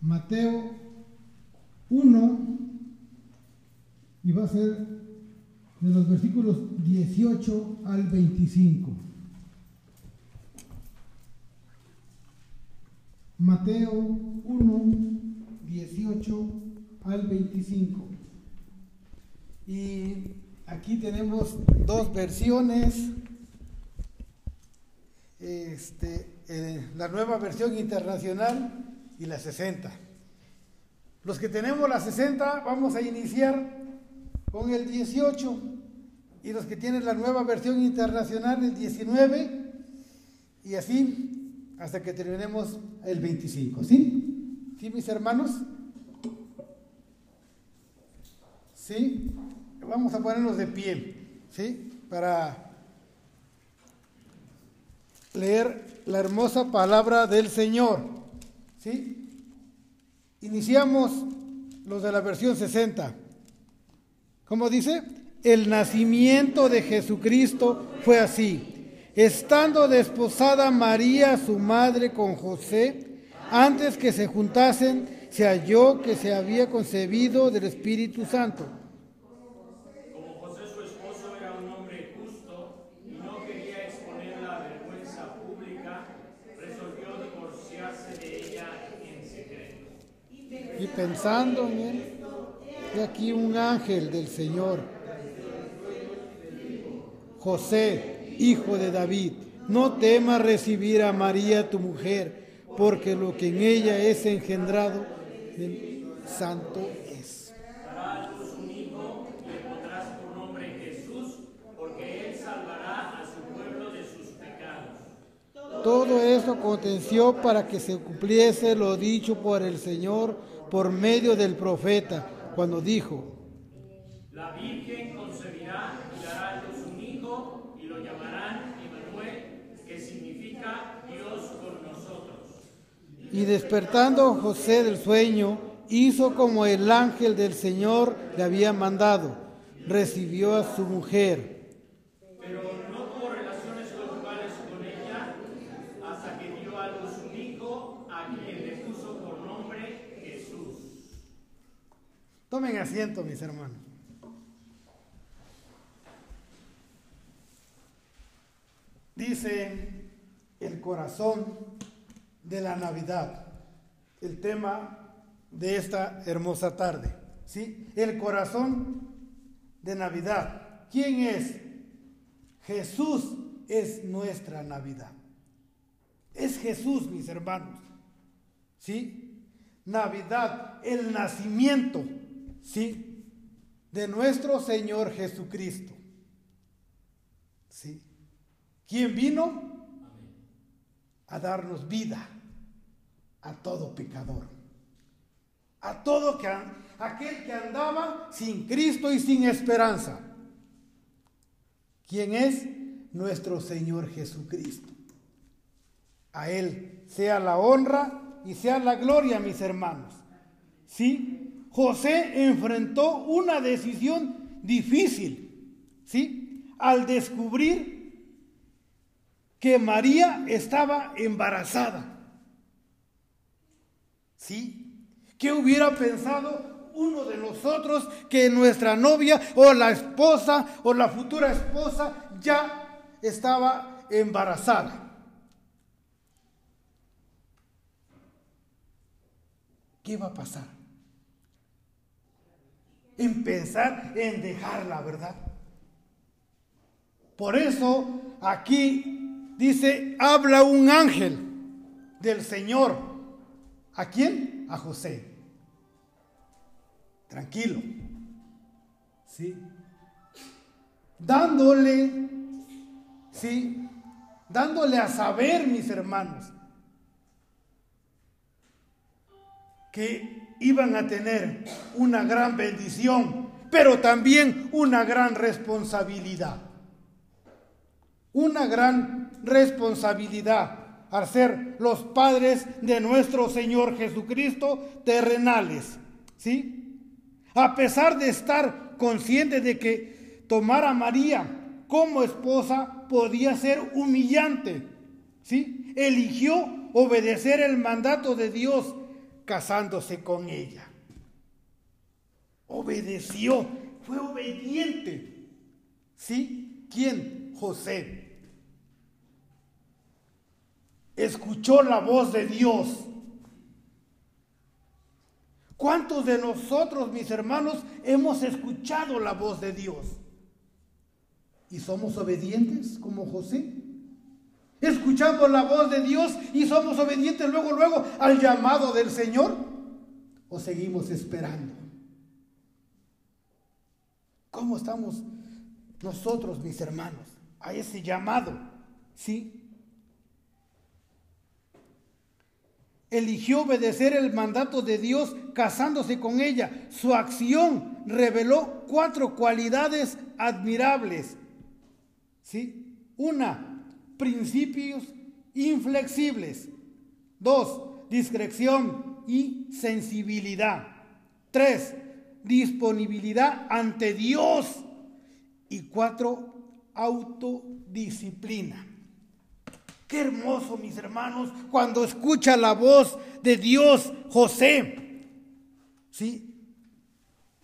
Mateo 1 y va a ser de los versículos 18 al 25. Mateo 1, 18 al 25. Y aquí tenemos dos versiones. Este, eh, la nueva versión internacional y la 60. Los que tenemos la 60 vamos a iniciar con el 18 y los que tienen la nueva versión internacional el 19 y así hasta que terminemos el 25, ¿sí? ¿Sí, mis hermanos? ¿Sí? Vamos a ponernos de pie, ¿sí? Para leer la hermosa palabra del Señor, ¿sí? Iniciamos los de la versión 60. ¿Cómo dice? El nacimiento de Jesucristo fue así. Estando desposada María, su madre, con José, antes que se juntasen, se halló que se había concebido del Espíritu Santo. Como José su esposo era un hombre justo y no quería exponer la vergüenza pública, resolvió divorciarse de ella en secreto. Y pensando en él, aquí un ángel del Señor. José, hijo de David, no temas recibir a María tu mujer, porque lo que en ella es engendrado del santo es. Todo esto aconteció para que se cumpliese lo dicho por el Señor por medio del profeta, cuando dijo, La Virgen concebirá y dará a luz un hijo y lo llamarán Emmanuel, que significa Dios con nosotros. Y despertando José del sueño, hizo como el ángel del Señor le había mandado. Recibió a su mujer. Pero no tuvo relaciones conyugales con ella hasta que dio a luz un hijo a quien le puso por nombre Jesús. Tomen asiento, mis hermanos. Dice el corazón de la Navidad, el tema de esta hermosa tarde. ¿sí? El corazón de Navidad. ¿Quién es? Jesús es nuestra Navidad. Es Jesús, mis hermanos. ¿Sí? Navidad, el nacimiento, ¿sí? De nuestro Señor Jesucristo. ¿Sí? ¿Quién vino? A darnos vida a todo pecador. A todo que, aquel que andaba sin Cristo y sin esperanza. ¿Quién es? Nuestro Señor Jesucristo. A Él sea la honra y sea la gloria, mis hermanos. ¿Sí? José enfrentó una decisión difícil, ¿sí? Al descubrir que María estaba embarazada. ¿Sí? ¿Qué hubiera pensado uno de nosotros que nuestra novia o la esposa o la futura esposa ya estaba embarazada? ¿Qué va a pasar? En pensar en dejarla, ¿verdad? Por eso aquí dice, habla un ángel del Señor. ¿A quién? A José. Tranquilo. ¿Sí? Dándole, ¿sí? Dándole a saber, mis hermanos, que iban a tener una gran bendición, pero también una gran responsabilidad. Una gran responsabilidad al ser los padres de nuestro Señor Jesucristo terrenales. ¿Sí? A pesar de estar consciente de que tomar a María como esposa podía ser humillante, ¿sí? Eligió obedecer el mandato de Dios casándose con ella. Obedeció, fue obediente. ¿Sí? ¿Quién? José. Escuchó la voz de Dios. ¿Cuántos de nosotros, mis hermanos, hemos escuchado la voz de Dios? ¿Y somos obedientes como José? ¿Escuchamos la voz de Dios y somos obedientes luego, luego al llamado del Señor? ¿O seguimos esperando? ¿Cómo estamos nosotros, mis hermanos, a ese llamado? ¿Sí? Eligió obedecer el mandato de Dios casándose con ella. Su acción reveló cuatro cualidades admirables. ¿Sí? Una, principios inflexibles. Dos, discreción y sensibilidad. Tres, disponibilidad ante Dios. Y cuatro, autodisciplina. Qué hermoso, mis hermanos, cuando escucha la voz de Dios José. ¿Sí?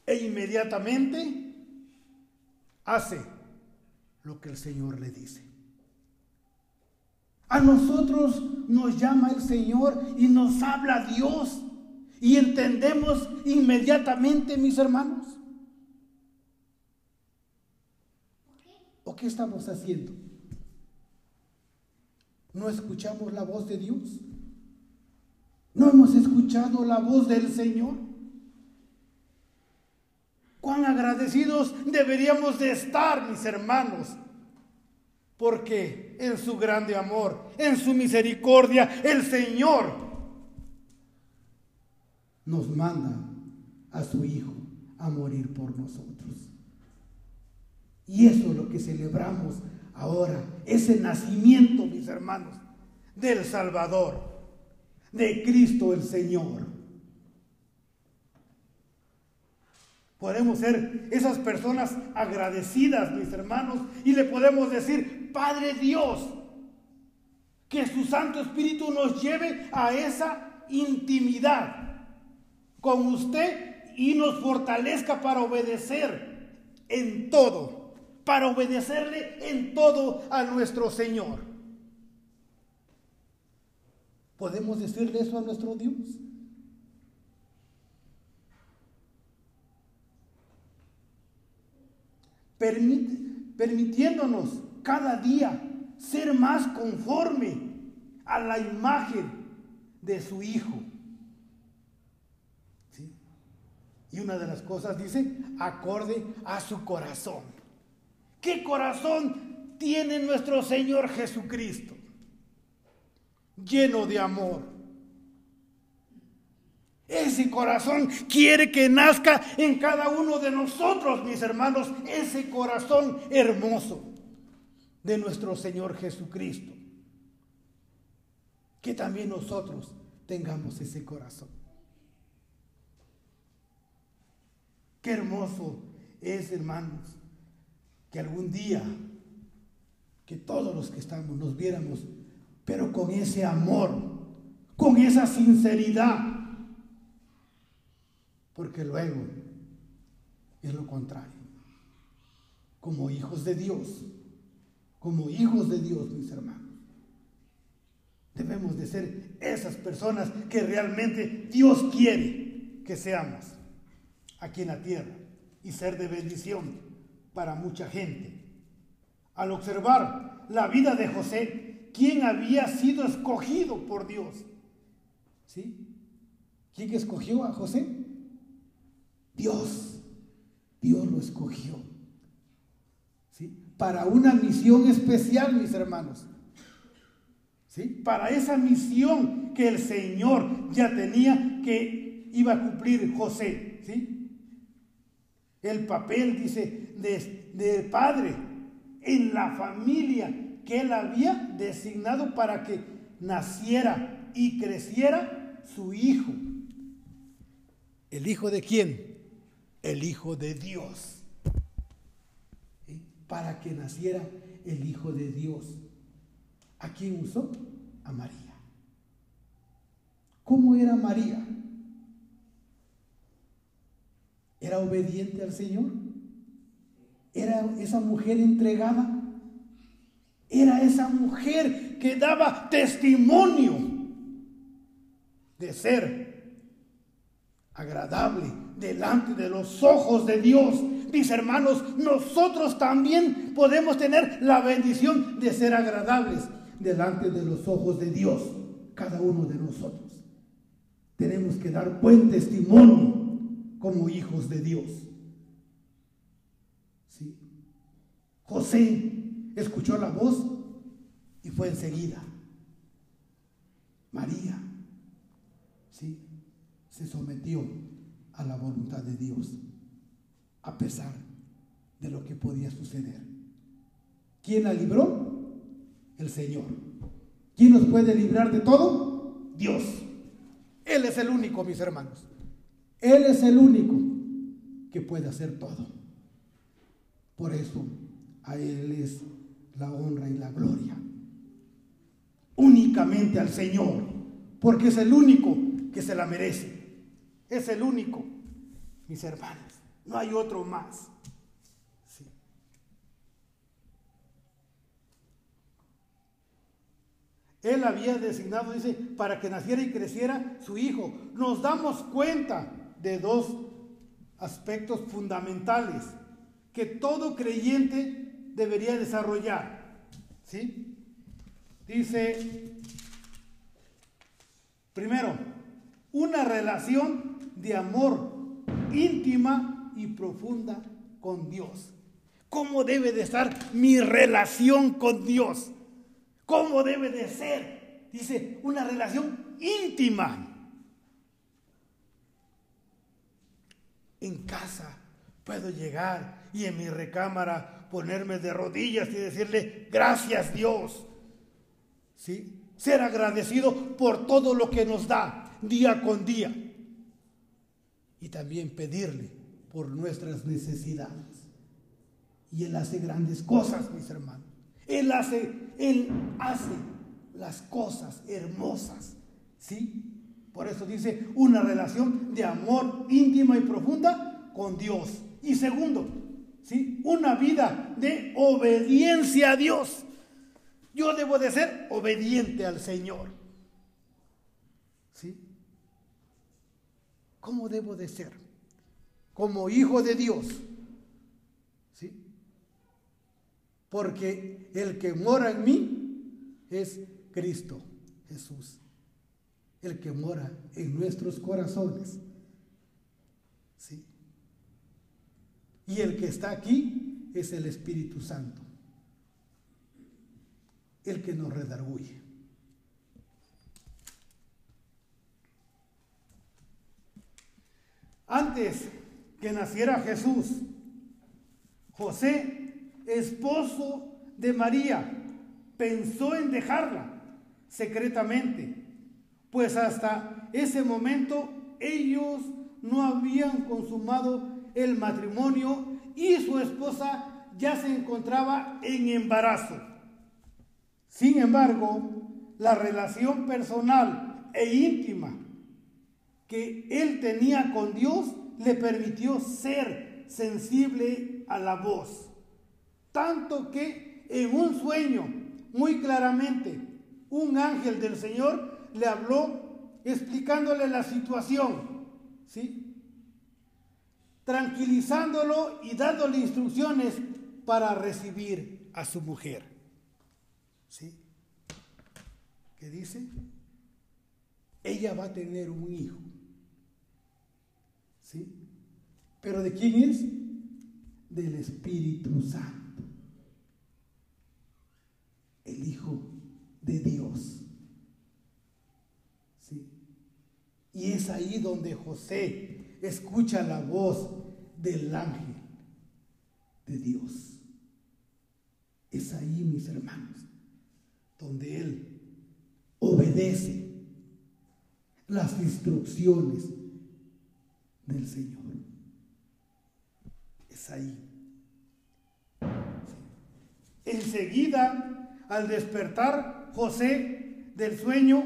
E inmediatamente hace lo que el Señor le dice. A nosotros nos llama el Señor y nos habla Dios. Y entendemos inmediatamente, mis hermanos. ¿O qué estamos haciendo? ¿No escuchamos la voz de Dios? ¿No hemos escuchado la voz del Señor? Cuán agradecidos deberíamos de estar, mis hermanos, porque en su grande amor, en su misericordia, el Señor nos manda a su Hijo a morir por nosotros. Y eso es lo que celebramos ahora, ese nacimiento, mis hermanos, del Salvador, de Cristo el Señor. Podemos ser esas personas agradecidas, mis hermanos, y le podemos decir, Padre Dios, que su Santo Espíritu nos lleve a esa intimidad con usted y nos fortalezca para obedecer en todo para obedecerle en todo a nuestro Señor. ¿Podemos decirle eso a nuestro Dios? Permitiéndonos cada día ser más conforme a la imagen de su Hijo. Y una de las cosas dice, acorde a su corazón. ¿Qué corazón tiene nuestro Señor Jesucristo? Lleno de amor. Ese corazón quiere que nazca en cada uno de nosotros, mis hermanos, ese corazón hermoso de nuestro Señor Jesucristo. Que también nosotros tengamos ese corazón. Qué hermoso es, hermanos, que algún día, que todos los que estamos nos viéramos, pero con ese amor, con esa sinceridad, porque luego es lo contrario. Como hijos de Dios, como hijos de Dios, mis hermanos. Debemos de ser esas personas que realmente Dios quiere que seamos aquí en la tierra y ser de bendición para mucha gente. Al observar la vida de José, ¿quién había sido escogido por Dios? ¿Sí? ¿Quién escogió a José? Dios. Dios lo escogió. ¿Sí? Para una misión especial, mis hermanos. ¿Sí? Para esa misión que el Señor ya tenía que iba a cumplir José. ¿Sí? El papel, dice, de, padre en la familia que él había designado para que naciera y creciera su hijo. ¿El hijo de quién? el Hijo de Dios. Para que naciera el Hijo de Dios. ¿A quién usó? A María. ¿Cómo era María? ¿Era obediente al Señor? ¿Era esa mujer entregada? Era esa mujer que daba testimonio de ser agradable delante de los ojos de Dios. Mis hermanos, nosotros también podemos tener la bendición de ser agradables delante de los ojos de Dios, cada uno de nosotros. Tenemos que dar buen testimonio como hijos de Dios. ¿Sí? José escuchó la voz y fue enseguida. María, ¿sí? Se sometió a la voluntad de Dios, a pesar de lo que podía suceder. ¿Quién la libró? El Señor. ¿Quién nos puede librar de todo? Dios. Él es el único, mis hermanos. Él es el único que puede hacer todo. Por eso a Él es la honra y la gloria. Únicamente al Señor, porque es el único que se la merece. Es el único, mis hermanos. No hay otro más. Él había designado, dice, para que naciera y creciera su hijo. Nos damos cuenta de dos aspectos fundamentales que todo creyente debería desarrollar. ¿Sí? Dice, primero, una relación de amor íntima y profunda con Dios. ¿Cómo debe de estar mi relación con Dios? ¿Cómo debe de ser? Dice, una relación íntima. En casa puedo llegar y en mi recámara ponerme de rodillas y decirle, gracias Dios. ¿Sí? Ser agradecido por todo lo que nos da día con día. Y también pedirle por nuestras necesidades. Y Él hace grandes cosas, mis hermanos. Él hace, Él hace las cosas hermosas. ¿Sí? Por eso dice una relación de amor íntima y profunda con Dios. Y segundo, ¿sí? Una vida de obediencia a Dios. Yo debo de ser obediente al Señor. ¿Sí? ¿Cómo debo de ser? Como hijo de Dios. ¿Sí? Porque el que mora en mí es Cristo Jesús. El que mora en nuestros corazones. ¿Sí? Y el que está aquí es el Espíritu Santo. El que nos redarguye. Antes que naciera Jesús, José, esposo de María, pensó en dejarla secretamente, pues hasta ese momento ellos no habían consumado el matrimonio y su esposa ya se encontraba en embarazo. Sin embargo, la relación personal e íntima que él tenía con Dios le permitió ser sensible a la voz. Tanto que en un sueño, muy claramente, un ángel del Señor le habló explicándole la situación, ¿sí? Tranquilizándolo y dándole instrucciones para recibir a su mujer. ¿Sí? ¿Qué dice? Ella va a tener un hijo. ¿Sí? ¿Pero de quién es? Del Espíritu Santo. El Hijo de Dios. ¿Sí? Y es ahí donde José escucha la voz del ángel de Dios. Es ahí, mis hermanos, donde él obedece las instrucciones del Señor. Es ahí. Enseguida, al despertar José del sueño,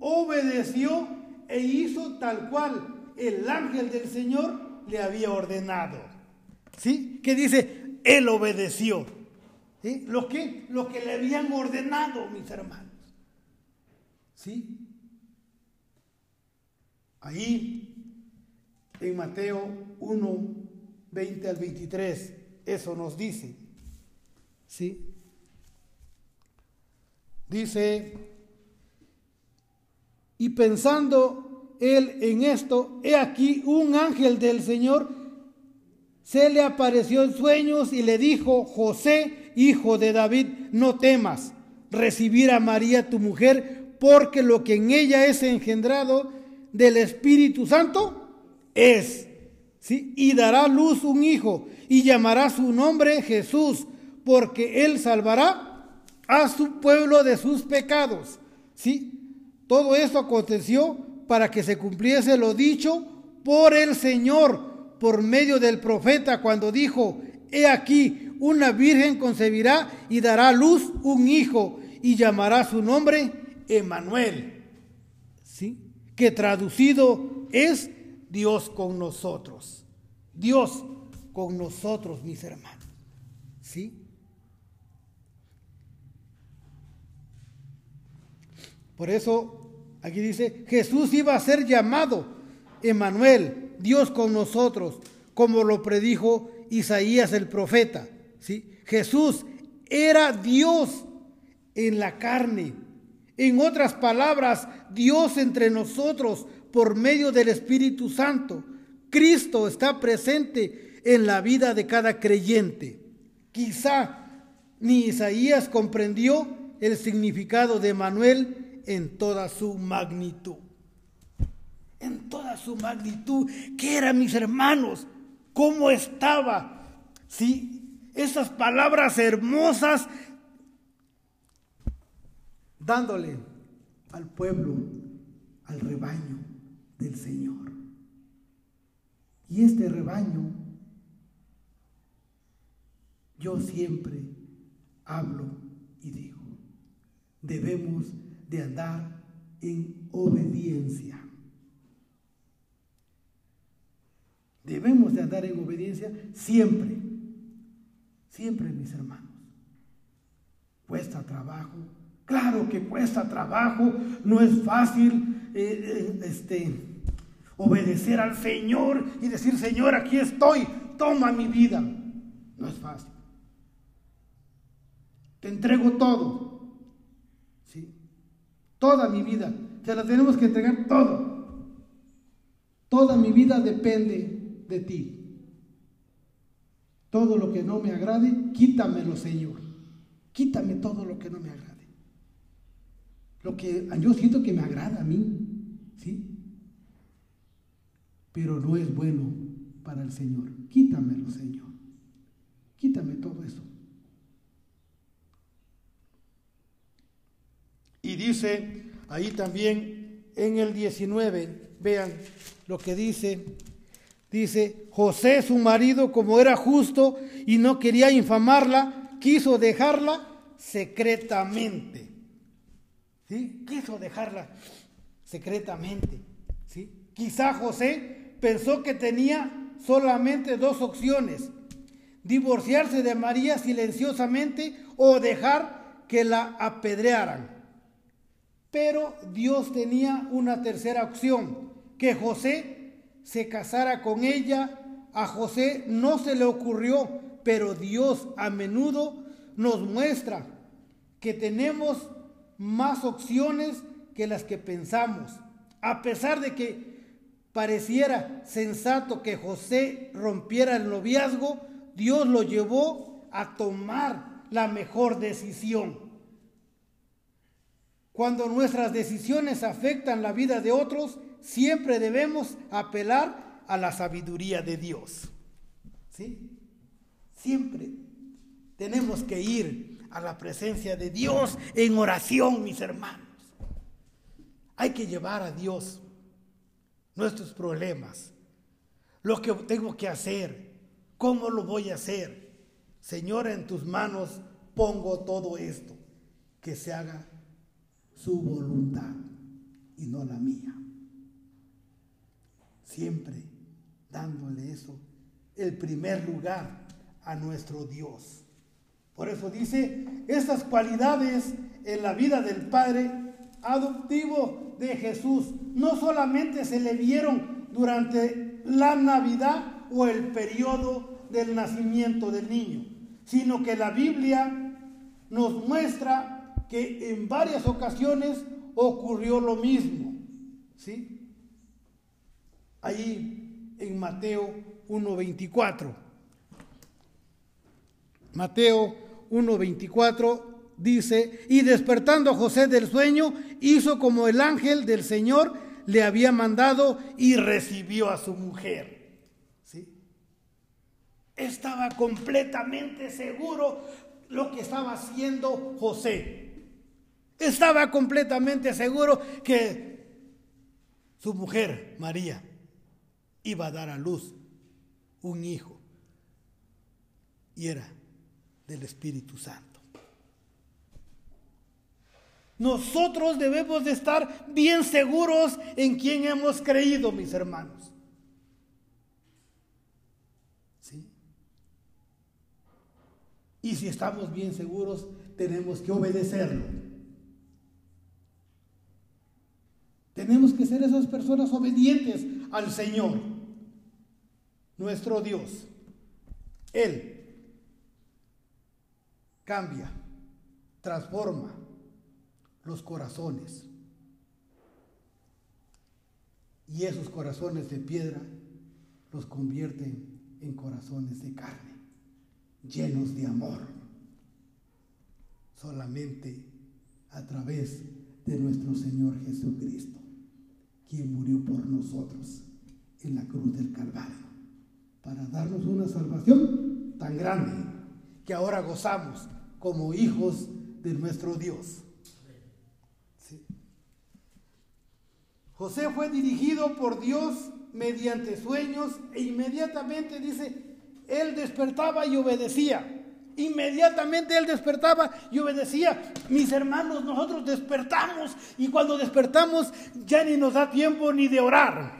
obedeció e hizo tal cual el ángel del Señor le había ordenado. ¿Sí? Que dice, él obedeció. Lo que, lo que le habían ordenado, mis hermanos. ¿Sí? Ahí, en Mateo 1, 20 al 23, eso nos dice. ¿Sí? Dice, y pensando él en esto, he aquí un ángel del Señor se le apareció en sueños y le dijo, José, hijo de David, no temas recibir a María tu mujer, porque lo que en ella es engendrado del Espíritu Santo es, ¿sí? Y dará luz un hijo y llamará su nombre Jesús, porque él salvará a su pueblo de sus pecados, ¿sí? Todo esto aconteció para que se cumpliese lo dicho por el Señor por medio del profeta cuando dijo, he aquí, una virgen concebirá y dará luz un hijo y llamará su nombre Emanuel. ¿Sí? Que traducido es Dios con nosotros. Dios con nosotros, mis hermanos. ¿Sí? Por eso aquí dice, Jesús iba a ser llamado Emanuel, Dios con nosotros, como lo predijo Isaías el profeta. ¿sí? Jesús era Dios en la carne. En otras palabras, Dios entre nosotros por medio del Espíritu Santo. Cristo está presente en la vida de cada creyente. Quizá ni Isaías comprendió el significado de Emanuel en toda su magnitud. En toda su magnitud. ¿Qué eran mis hermanos? ¿Cómo estaba? Sí, esas palabras hermosas dándole al pueblo, al rebaño del Señor. Y este rebaño, yo siempre hablo y digo, debemos de andar en obediencia. Debemos de andar en obediencia siempre, siempre mis hermanos. Cuesta trabajo, claro que cuesta trabajo, no es fácil eh, eh, este, obedecer al Señor y decir, Señor, aquí estoy, toma mi vida. No es fácil. Te entrego todo, Toda mi vida. Se la tenemos que entregar todo. Toda mi vida depende de ti. Todo lo que no me agrade, quítamelo, Señor. Quítame todo lo que no me agrade. Lo que yo siento que me agrada a mí, ¿sí? Pero no es bueno para el Señor. Quítamelo, Señor. Quítame todo eso. Y dice ahí también en el 19, vean lo que dice. Dice, José su marido, como era justo y no quería infamarla, quiso dejarla secretamente. ¿Sí? Quiso dejarla secretamente. ¿Sí? Quizá José pensó que tenía solamente dos opciones, divorciarse de María silenciosamente o dejar que la apedrearan. Pero Dios tenía una tercera opción, que José se casara con ella. A José no se le ocurrió, pero Dios a menudo nos muestra que tenemos más opciones que las que pensamos. A pesar de que pareciera sensato que José rompiera el noviazgo, Dios lo llevó a tomar la mejor decisión. Cuando nuestras decisiones afectan la vida de otros, siempre debemos apelar a la sabiduría de Dios. ¿Sí? Siempre tenemos que ir a la presencia de Dios en oración, mis hermanos. Hay que llevar a Dios nuestros problemas, lo que tengo que hacer, cómo lo voy a hacer. Señor, en tus manos pongo todo esto, que se haga su voluntad y no la mía. Siempre dándole eso, el primer lugar a nuestro Dios. Por eso dice, estas cualidades en la vida del Padre adoptivo de Jesús no solamente se le vieron durante la Navidad o el periodo del nacimiento del niño, sino que la Biblia nos muestra que en varias ocasiones ocurrió lo mismo. ¿Sí? Ahí en Mateo 1.24. Mateo 1.24 dice, y despertando José del sueño, hizo como el ángel del Señor le había mandado y recibió a su mujer. Estaba completamente seguro lo que estaba haciendo José. Estaba completamente seguro que su mujer, María, iba a dar a luz un hijo. Y era del Espíritu Santo. Nosotros debemos de estar bien seguros en quien hemos creído, mis hermanos. ¿Sí? Y si estamos bien seguros, tenemos que obedecerlo. Tenemos que ser esas personas obedientes al Señor, nuestro Dios. Él cambia, transforma los corazones. Y esos corazones de piedra los convierten en corazones de carne, llenos de amor. Solamente a través de nuestro Señor Jesucristo, quien murió por nosotros en la cruz del Calvario, para darnos una salvación tan grande que ahora gozamos como hijos de nuestro Dios. José fue dirigido por Dios mediante sueños e inmediatamente dice, él despertaba y obedecía. Inmediatamente él despertaba y obedecía. Mis hermanos, nosotros despertamos y cuando despertamos ya ni nos da tiempo ni de orar.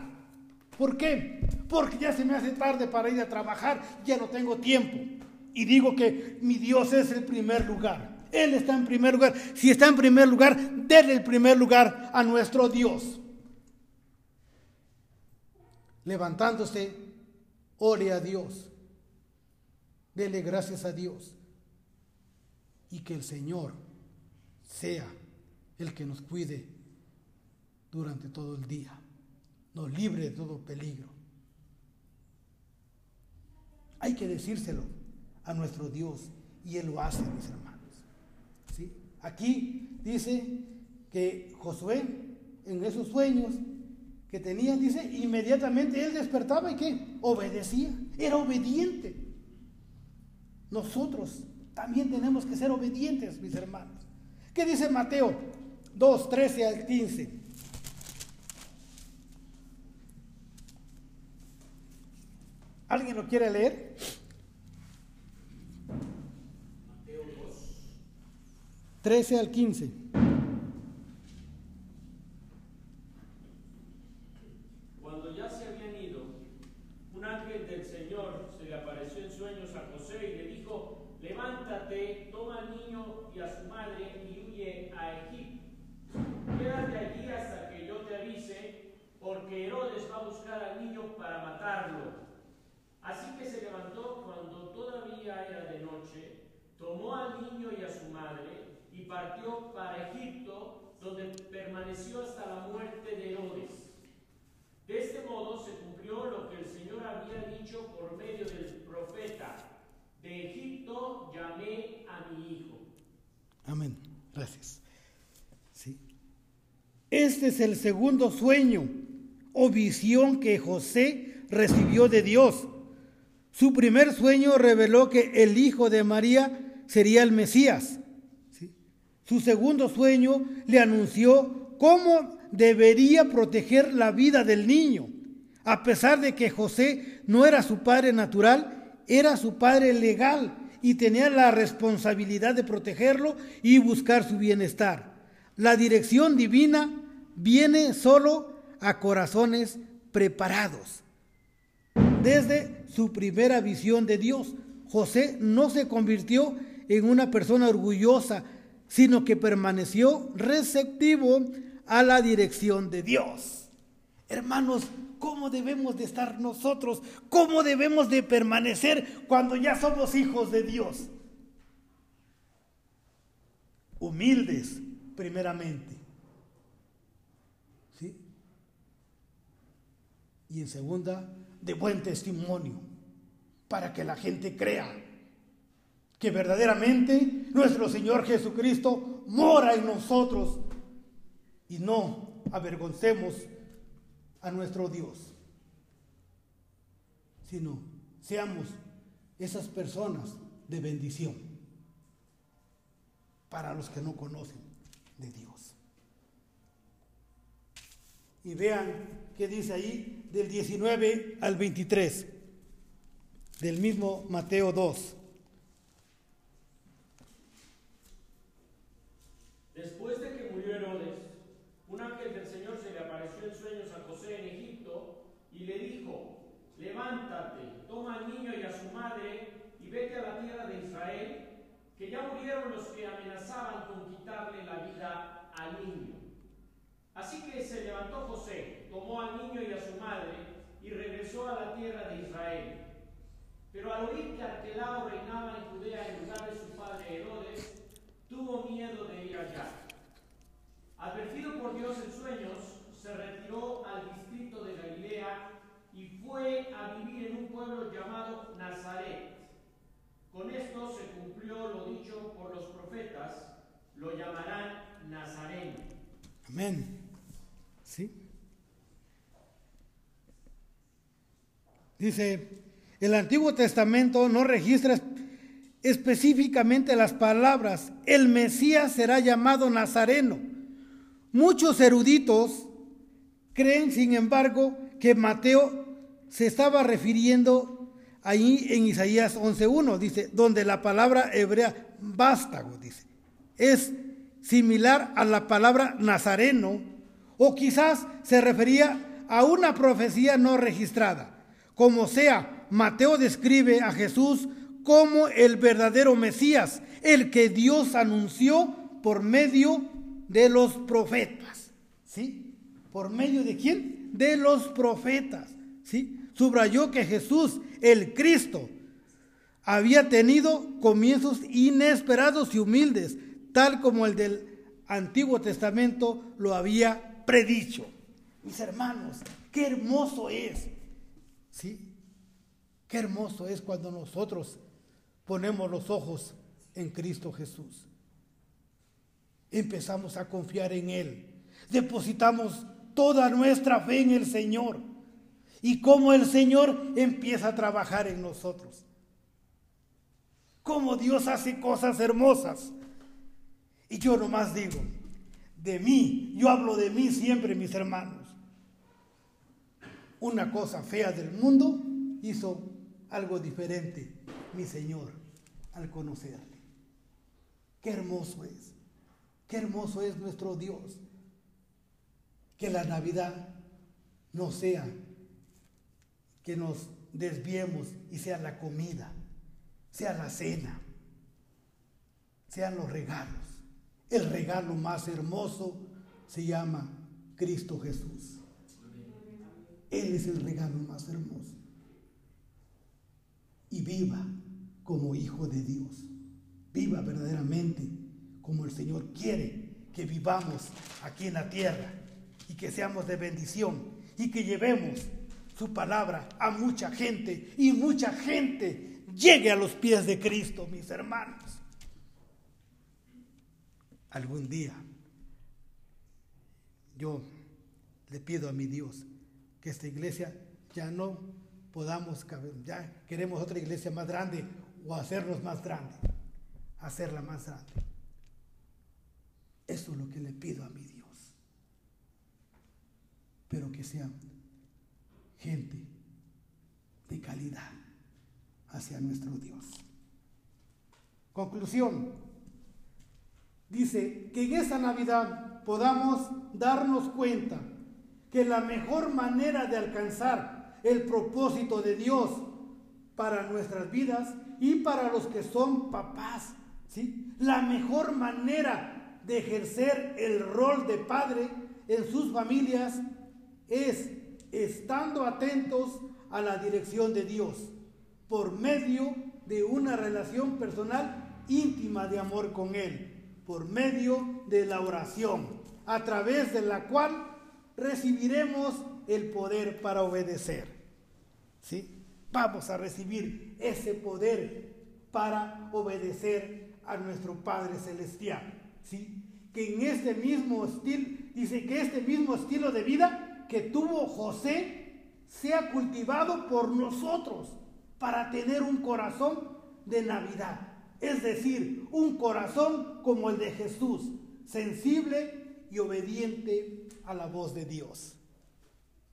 ¿Por qué? Porque ya se me hace tarde para ir a trabajar, ya no tengo tiempo y digo que mi Dios es el primer lugar. Él está en primer lugar. Si está en primer lugar, déle el primer lugar a nuestro Dios. Levantándose, ore a Dios. Dele gracias a Dios. Y que el Señor sea el que nos cuide durante todo el día. Nos libre de todo peligro. Hay que decírselo a nuestro Dios y Él lo hace, mis hermanos. ¿Sí? Aquí dice que Josué, en esos sueños que tenía, dice, inmediatamente él despertaba y que obedecía, era obediente. Nosotros también tenemos que ser obedientes, mis hermanos. ¿Qué dice Mateo 2, 13 al 15? ¿Alguien lo quiere leer? 13 al 15. Cuando ya se habían ido, un ángel del Señor se le apareció en sueños a José y le dijo, levántate, toma al niño y a su madre y huye a Egipto. Quédate allí hasta que yo te avise, porque Herodes va a buscar al niño para matarlo. Así que se levantó cuando todavía era de noche, tomó al niño y a su madre, partió para Egipto, donde permaneció hasta la muerte de Herodes. De este modo se cumplió lo que el Señor había dicho por medio del profeta. De Egipto llamé a mi hijo. Amén. Gracias. Sí. Este es el segundo sueño o visión que José recibió de Dios. Su primer sueño reveló que el hijo de María sería el Mesías. Su segundo sueño le anunció cómo debería proteger la vida del niño. A pesar de que José no era su padre natural, era su padre legal y tenía la responsabilidad de protegerlo y buscar su bienestar. La dirección divina viene solo a corazones preparados. desde su primera visión de Dios. José no se convirtió en una persona orgullosa, sino que permaneció receptivo a la dirección de Dios. Hermanos, ¿cómo debemos de estar nosotros? ¿Cómo debemos de permanecer cuando ya somos hijos de Dios? Humildes, primeramente. ¿Sí? Y en segunda, de buen testimonio, para que la gente crea que verdaderamente nuestro Señor Jesucristo mora en nosotros y no avergoncemos a nuestro Dios, sino seamos esas personas de bendición para los que no conocen de Dios. Y vean qué dice ahí del 19 al 23 del mismo Mateo 2. Después de que murió Herodes, un ángel del Señor se le apareció en sueños a José en Egipto y le dijo, levántate, toma al niño y a su madre y vete a la tierra de Israel, que ya murieron los que amenazaban con quitarle la vida al niño. Así que se levantó José, tomó al niño y a su madre y regresó a la tierra de Israel. Pero al oír que Arquelao reinaba en Judea en lugar de su padre Herodes, tuvo miedo de ir allá. Advertido por Dios en sueños, se retiró al distrito de Galilea y fue a vivir en un pueblo llamado Nazaret. Con esto se cumplió lo dicho por los profetas, lo llamarán Nazareno. Amén. ¿Sí? Dice, el Antiguo Testamento no registra específicamente las palabras, el Mesías será llamado Nazareno. Muchos eruditos creen, sin embargo, que Mateo se estaba refiriendo ahí en Isaías 11.1, dice, donde la palabra hebrea vástago, dice, es similar a la palabra nazareno, o quizás se refería a una profecía no registrada. Como sea, Mateo describe a Jesús como el verdadero Mesías, el que Dios anunció por medio de los profetas. ¿Sí? ¿Por medio de quién? De los profetas. ¿Sí? Subrayó que Jesús, el Cristo, había tenido comienzos inesperados y humildes, tal como el del Antiguo Testamento lo había predicho. Mis hermanos, qué hermoso es. ¿Sí? Qué hermoso es cuando nosotros ponemos los ojos en Cristo Jesús. Empezamos a confiar en Él. Depositamos toda nuestra fe en el Señor. Y cómo el Señor empieza a trabajar en nosotros. Cómo Dios hace cosas hermosas. Y yo nomás digo, de mí, yo hablo de mí siempre, mis hermanos. Una cosa fea del mundo hizo algo diferente mi Señor al conocerle. Qué hermoso es, qué hermoso es nuestro Dios. Que la Navidad no sea que nos desviemos y sea la comida, sea la cena, sean los regalos. El regalo más hermoso se llama Cristo Jesús. Él es el regalo más hermoso. Y viva como hijo de Dios. Viva verdaderamente como el Señor quiere que vivamos aquí en la tierra y que seamos de bendición y que llevemos su palabra a mucha gente y mucha gente llegue a los pies de Cristo, mis hermanos. Algún día yo le pido a mi Dios que esta iglesia ya no podamos, ya queremos otra iglesia más grande o hacernos más grande, hacerla más grande. Eso es lo que le pido a mi Dios. Pero que sean gente de calidad hacia nuestro Dios. Conclusión. Dice que en esa Navidad podamos darnos cuenta que la mejor manera de alcanzar el propósito de Dios para nuestras vidas y para los que son papás. ¿sí? La mejor manera de ejercer el rol de padre en sus familias es estando atentos a la dirección de Dios por medio de una relación personal íntima de amor con Él, por medio de la oración, a través de la cual recibiremos el poder para obedecer. ¿Sí? Vamos a recibir ese poder para obedecer a nuestro Padre Celestial. ¿Sí? Que en este mismo estilo, dice que este mismo estilo de vida que tuvo José sea cultivado por nosotros para tener un corazón de Navidad. Es decir, un corazón como el de Jesús, sensible y obediente a la voz de Dios.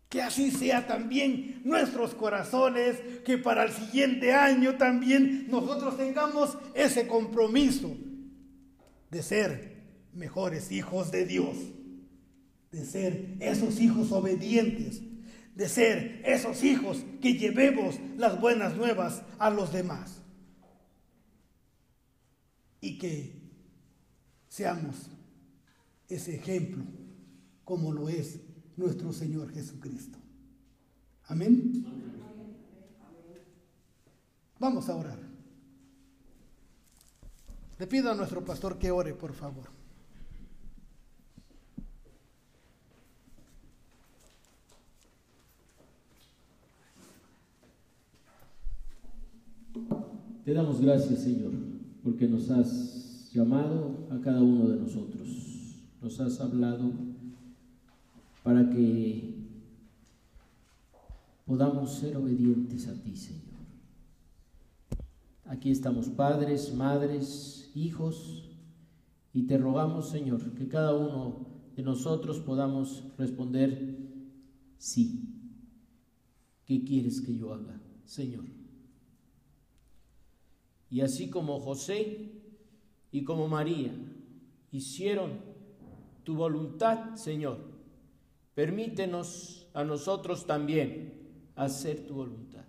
Que así sea también nuestros corazones, que para el siguiente año también nosotros tengamos ese compromiso de ser mejores hijos de Dios, de ser esos hijos obedientes, de ser esos hijos que llevemos las buenas nuevas a los demás. Y que seamos ese ejemplo como lo es nuestro Señor Jesucristo. Amén. Vamos a orar. Le pido a nuestro pastor que ore, por favor. Te damos gracias, Señor, porque nos has llamado a cada uno de nosotros. Nos has hablado para que podamos ser obedientes a ti, Señor. Aquí estamos padres, madres, hijos, y te rogamos, Señor, que cada uno de nosotros podamos responder sí. ¿Qué quieres que yo haga, Señor? Y así como José y como María hicieron tu voluntad, Señor, permítenos a nosotros también hacer tu voluntad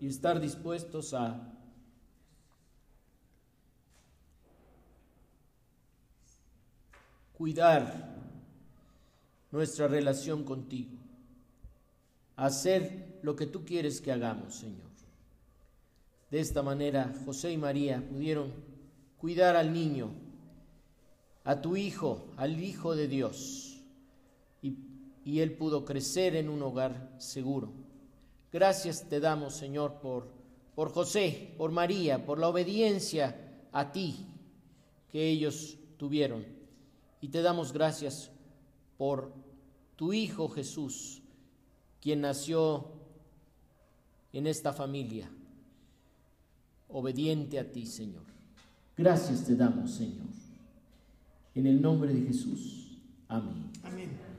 y estar dispuestos a cuidar nuestra relación contigo, hacer lo que tú quieres que hagamos, Señor. De esta manera, José y María pudieron cuidar al niño, a tu hijo, al hijo de Dios, y, y él pudo crecer en un hogar seguro. Gracias te damos, Señor, por, por José, por María, por la obediencia a ti que ellos tuvieron. Y te damos gracias por tu Hijo Jesús, quien nació en esta familia obediente a ti, Señor. Gracias te damos, Señor. En el nombre de Jesús. Amén. Amén.